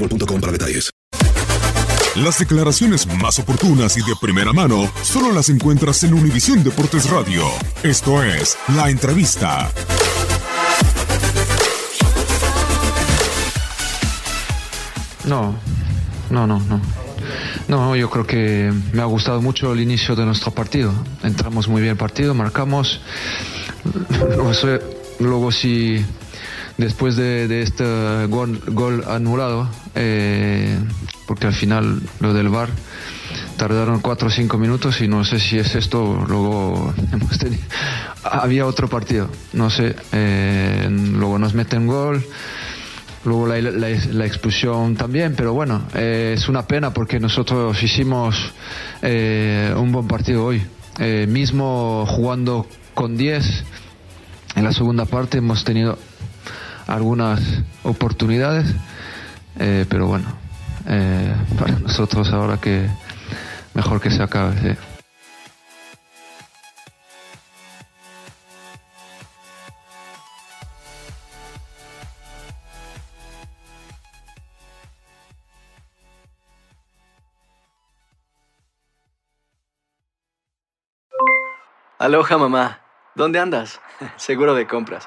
boostmobile.com para detalles. Las declaraciones más oportunas y de primera mano solo las encuentras en Univisión Deportes Radio. Esto es La Entrevista. No, no, no, no. No, yo creo que me ha gustado mucho el inicio de nuestro partido. Entramos muy bien partido, marcamos. Luego, luego si después de, de este gol, anulado, eh, porque al final lo del VAR tardaron 4 o 5 minutos y no sé si es esto, luego hemos tenido- había otro partido, no sé, eh, luego nos meten gol. Luego la, la- la expulsión también, pero bueno, eh, es una pena porque nosotros hicimos un buen partido hoy. Mismo jugando con 10, en la segunda parte hemos tenido algunas oportunidades, eh, pero bueno, eh, para nosotros ahora que mejor que se acabe. sí. Aloha mamá, ¿dónde andas? Seguro de compras.